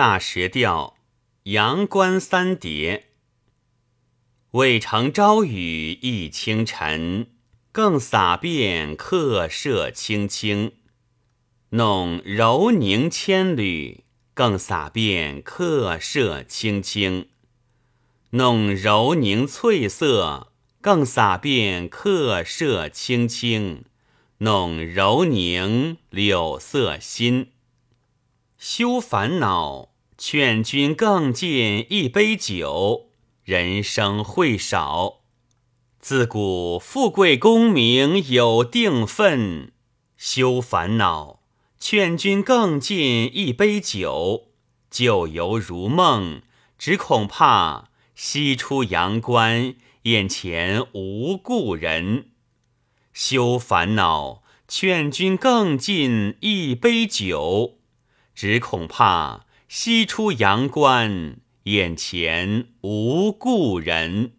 大石调，阳关三叠。未成朝雨浥轻尘，更洒遍客舍青青。弄柔凝千缕，更洒遍客舍青青。弄柔凝翠色，更洒遍客舍青青。弄柔凝柳色新。休烦恼，劝君更尽一杯酒。人生会少，自古富贵功名有定分。休烦恼，劝君更尽一杯酒。旧游如梦，只恐怕西出阳关，眼前无故人。休烦恼，劝君更尽一杯酒。只恐怕西出阳关，眼前无故人。